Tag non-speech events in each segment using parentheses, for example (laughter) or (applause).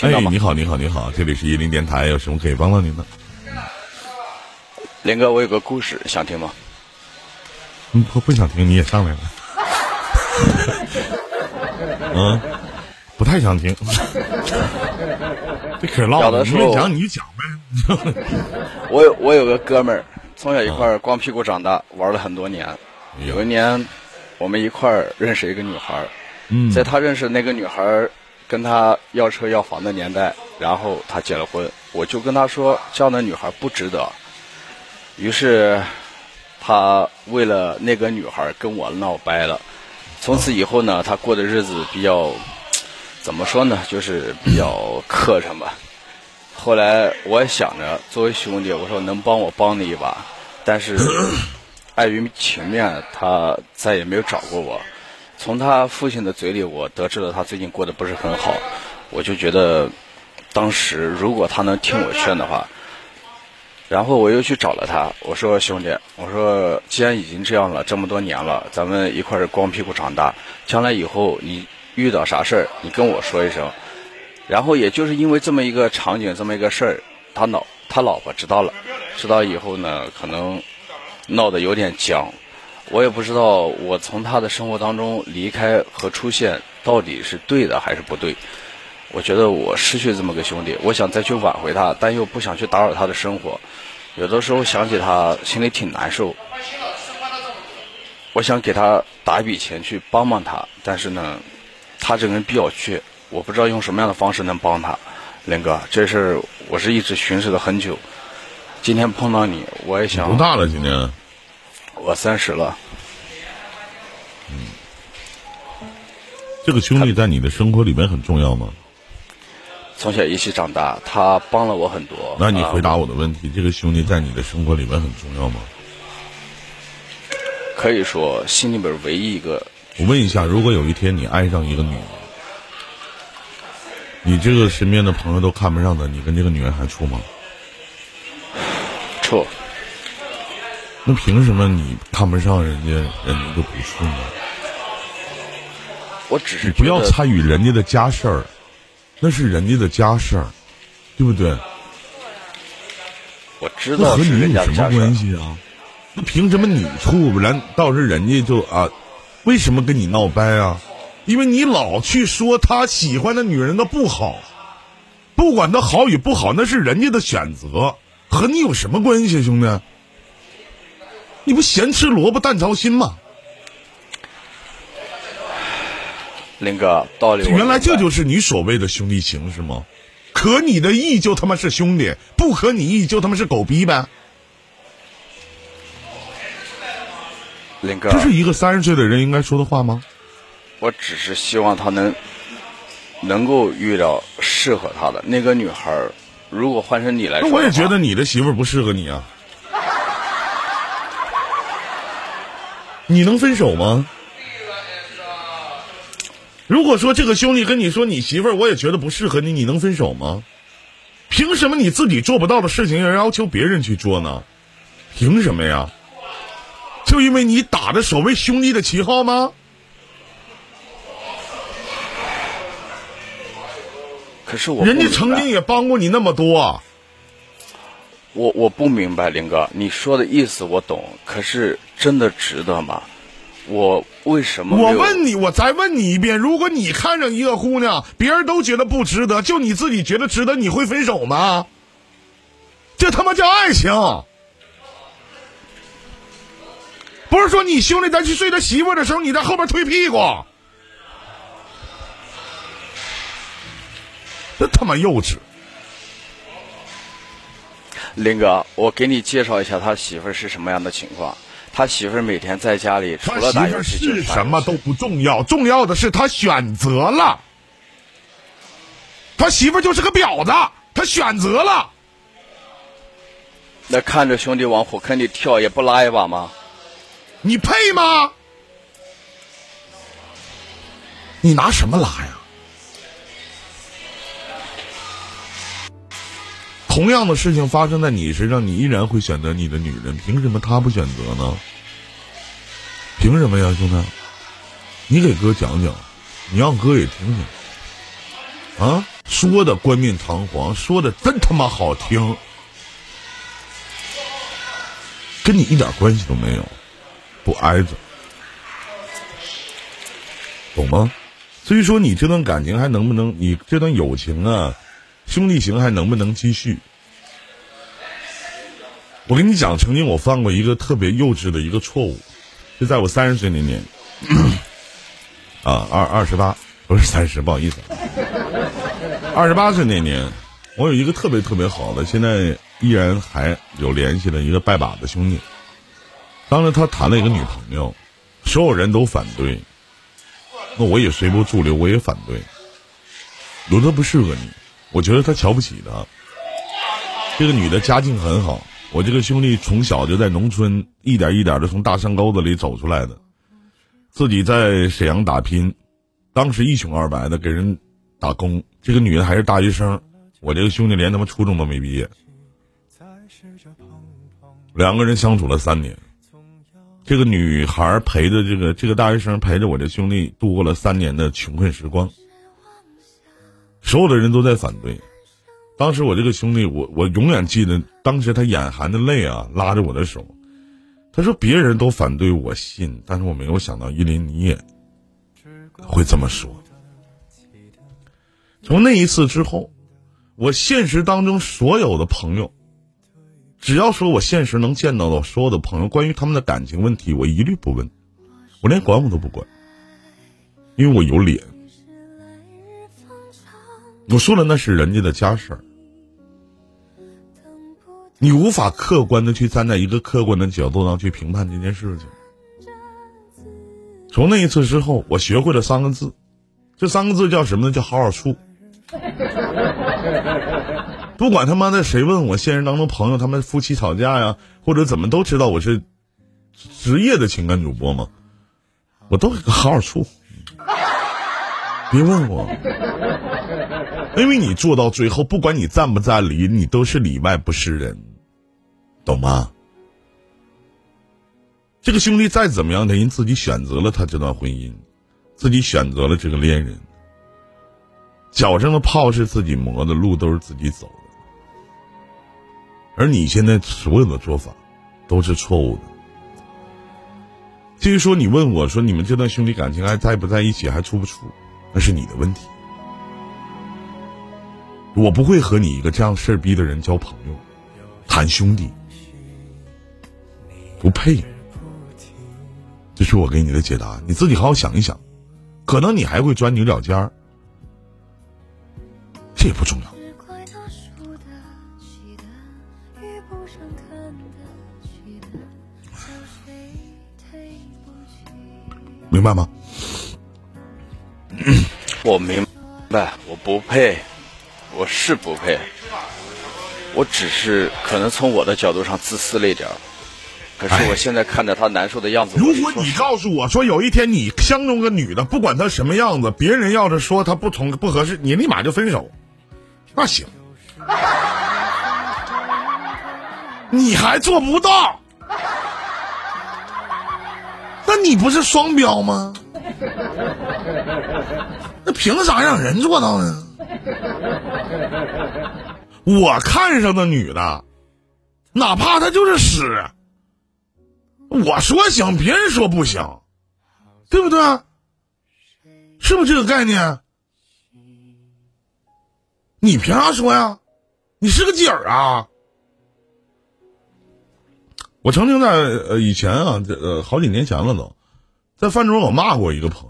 听到吗？你好，你好，你好，这里是一零电台，有什么可以帮到您的？林哥，我有个故事想听吗？嗯，不不想听，你也上来了。(laughs) 嗯，不太想听。这可唠了，你没讲你就讲呗。(laughs) 我有我有个哥们儿，从小一块儿光屁股长大，玩了很多年。有一年，我们一块儿认识一个女孩儿。嗯，在他认识那个女孩儿跟他要车要房的年代，然后他结了婚。我就跟他说，这样的女孩不值得。于是，他为了那个女孩跟我闹掰了。从此以后呢，他过的日子比较，怎么说呢，就是比较磕碜吧。后来我也想着，作为兄弟，我说能帮我帮你一把，但是 (coughs) 碍于情面，他再也没有找过我。从他父亲的嘴里，我得知了他最近过得不是很好。我就觉得，当时如果他能听我劝的话，然后我又去找了他，我说兄弟，我说既然已经这样了，这么多年了，咱们一块儿光屁股长大，将来以后你遇到啥事儿，你跟我说一声。然后也就是因为这么一个场景，这么一个事儿，他老他老婆知道了，知道以后呢，可能闹得有点僵。我也不知道我从他的生活当中离开和出现到底是对的还是不对。我觉得我失去这么个兄弟，我想再去挽回他，但又不想去打扰他的生活。有的时候想起他，心里挺难受。我想给他打一笔钱去帮帮他，但是呢，他这个人比较倔。我不知道用什么样的方式能帮他，林哥，这事儿我是一直寻思了很久。今天碰到你，我也想。多大了？今年？我三十了。嗯，这个兄弟在你的生活里面很重要吗？从小一起长大，他帮了我很多。那你回答我的问题：这个兄弟在你的生活里面很重要吗？可以说，心里边唯一一个。我问一下，如果有一天你爱上一个女人？你这个身边的朋友都看不上的，你跟这个女人还处吗？处。那凭什么你看不上人家，人家就不处呢？我只是你不要参与人家的家事儿，那是人家的家事儿，对不对？我知道和你有什么关系啊？那凭什么你处？难道是人家就啊？为什么跟你闹掰啊？因为你老去说他喜欢的女人的不好，不管他好与不好，那是人家的选择，和你有什么关系，兄弟？你不咸吃萝卜淡操心吗？林哥，道理原来这就是你所谓的兄弟情是吗？可你的意就他妈是兄弟，不可你意就他妈是狗逼呗？林哥，这是一个三十岁的人应该说的话吗？我只是希望他能能够遇到适合他的那个女孩儿。如果换成你来说，那我也觉得你的媳妇不适合你啊。你能分手吗？如果说这个兄弟跟你说你媳妇儿，我也觉得不适合你，你能分手吗？凭什么你自己做不到的事情要要求别人去做呢？凭什么呀？就因为你打着所谓兄弟的旗号吗？可是我人家曾经也帮过你那么多，我我不明白林哥你说的意思我懂，可是真的值得吗？我为什么？我问你，我再问你一遍，如果你看上一个姑娘，别人都觉得不值得，就你自己觉得值得，你会分手吗？这他妈叫爱情，不是说你兄弟再去睡他媳妇的时候，你在后边推屁股。这他妈幼稚！(laughs) 林哥，我给你介绍一下他媳妇是什么样的情况。他媳妇每天在家里除了打游戏，是什么都不重要，重要的是他选择了。他媳妇就是个婊子，他选择了。那看着兄弟往火坑里跳，也不拉一把吗？你配吗？你拿什么拉呀？同样的事情发生在你身上，你依然会选择你的女人，凭什么他不选择呢？凭什么呀，兄弟？你给哥讲讲，你让哥也听听啊！说的冠冕堂皇，说的真他妈好听，跟你一点关系都没有，不挨着，懂吗？所以说，你这段感情还能不能？你这段友情啊，兄弟情还能不能继续？我跟你讲，曾经我犯过一个特别幼稚的一个错误，就在我三十岁那年，(clears throat) 啊，二二十八不是三十，不好意思，二十八岁那年，我有一个特别特别好的，现在依然还有联系的一个拜把子兄弟。当时他谈了一个女朋友，所有人都反对，那我也随波逐流，我也反对。我说他不适合你，我觉得他瞧不起他。这个女的家境很好。我这个兄弟从小就在农村一点一点的从大山沟子里走出来的，自己在沈阳打拼，当时一穷二白的给人打工。这个女的还是大学生，我这个兄弟连他妈初中都没毕业。两个人相处了三年，这个女孩陪着这个这个大学生陪着我这兄弟度过了三年的穷困时光，所有的人都在反对。当时我这个兄弟，我我永远记得，当时他眼含着泪啊，拉着我的手，他说：“别人都反对我信，但是我没有想到依林你也会这么说。”从那一次之后，我现实当中所有的朋友，只要说我现实能见到的所有的朋友，关于他们的感情问题，我一律不问，我连管我都不管，因为我有脸。我说了，那是人家的家事儿。你无法客观的去站在一个客观的角度上去评判这件事情。从那一次之后，我学会了三个字，这三个字叫什么呢？叫好好处。不管他妈的谁问我，现实当中朋友他们夫妻吵架呀，或者怎么都知道我是职业的情感主播嘛，我都好好处。别问我，(laughs) 因为你做到最后，不管你占不占理，你都是里外不是人。懂吗？这个兄弟再怎么样，他人自己选择了他这段婚姻，自己选择了这个恋人，脚上的泡是自己磨的，路都是自己走的。而你现在所有的做法都是错误的。至于说你问我说你们这段兄弟感情还在不在一起，还处不处，那是你的问题。我不会和你一个这样事儿逼的人交朋友，谈兄弟。不配，这是我给你的解答，你自己好好想一想，可能你还会钻牛角尖儿，这也不重要，明白吗？我明白，我不配，我是不配，我只是可能从我的角度上自私了一点儿。可是我现在看着他难受的样子。如果你告诉我说有一天你相中个女的，不管她什么样子，别人要是说她不从不合适，你立马就分手，那行。你还做不到，那你不是双标吗？那凭啥让人做到呢？(laughs) 我看上的女的，哪怕她就是屎。我说行，别人说不行，对不对？是不是这个概念？你凭啥说呀？你是个姐儿啊！我曾经在呃以前啊，这呃好几年前了都，在饭桌我骂过一个朋友，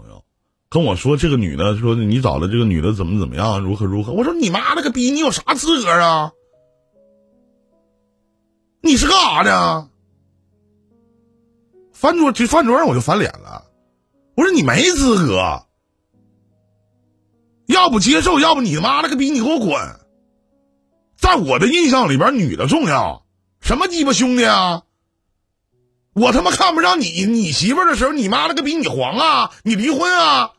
跟我说这个女的说你找的这个女的怎么怎么样，如何如何。我说你妈了个逼，你有啥资格啊？你是干啥的？饭桌去饭桌上我就翻脸了，我说你没资格，要不接受，要不你妈了个逼，你给我滚！在我的印象里边，女的重要，什么鸡巴兄弟啊！我他妈看不上你，你媳妇的时候，你妈了个逼，你黄啊，你离婚啊，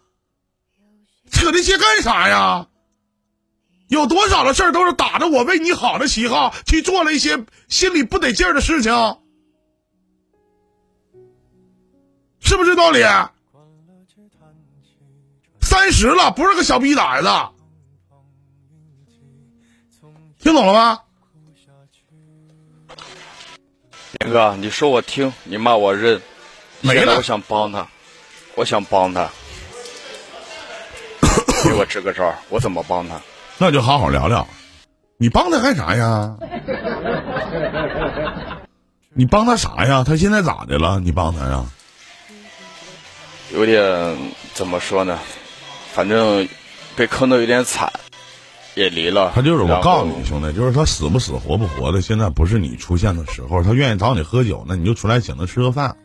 扯那些干啥呀？有多少的事儿都是打着我为你好的旗号去做了一些心里不得劲儿的事情。是不是道理？三十了，不是个小逼崽子。听懂了吗？严哥，你说我听，你骂我认。没了我想帮他，我想帮他，给我支个招，我怎么帮他？那就好好聊聊。你帮他干啥呀？你帮他啥呀？他现在咋的了？你帮他呀？有点怎么说呢？反正被坑的有点惨，也离了。他就是我告诉你兄弟，就是他死不死活不活的，现在不是你出现的时候。他愿意找你喝酒，那你就出来请他吃个饭；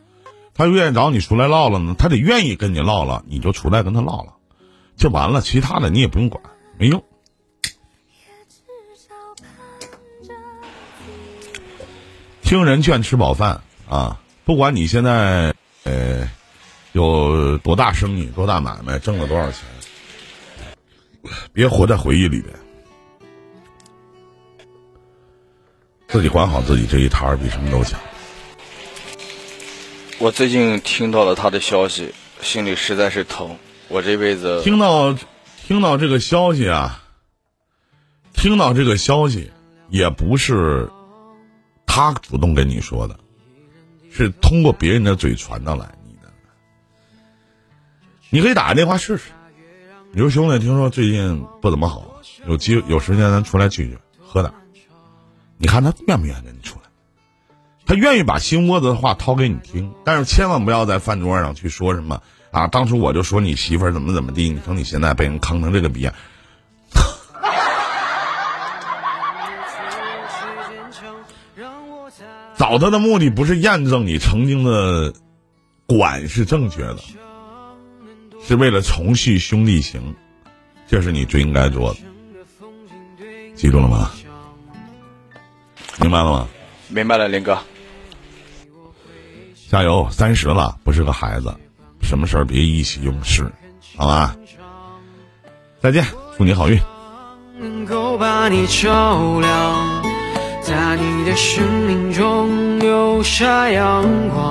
他愿意找你出来唠唠呢，他得愿意跟你唠唠，你就出来跟他唠唠，就完了。其他的你也不用管，没用。听人劝，吃饱饭啊！不管你现在呃有多大生意、多大买卖，挣了多少钱，别活在回忆里边。自己管好自己这一摊儿，比什么都强。我最近听到了他的消息，心里实在是疼。我这辈子听到听到这个消息啊，听到这个消息，也不是他主动跟你说的，是通过别人的嘴传到来你的。你可以打个电话试试。你说兄弟，听说最近不怎么好，有机有时间咱出来聚聚，喝点。你看他愿不愿意跟你出来？他愿意把心窝子的话掏给你听，但是千万不要在饭桌上去说什么啊！当初我就说你媳妇儿怎么怎么地，你说你现在被人坑成这个逼样。(laughs) 找他的目的不是验证你曾经的管是正确的，是为了重续兄弟情，这是你最应该做的。记住了吗？明白了吗？明白了，林哥。加油！三十了，不是个孩子，什么事儿别意气用事，好吧？再见，祝你好运。能够把你照亮，在你的生命中留下阳光。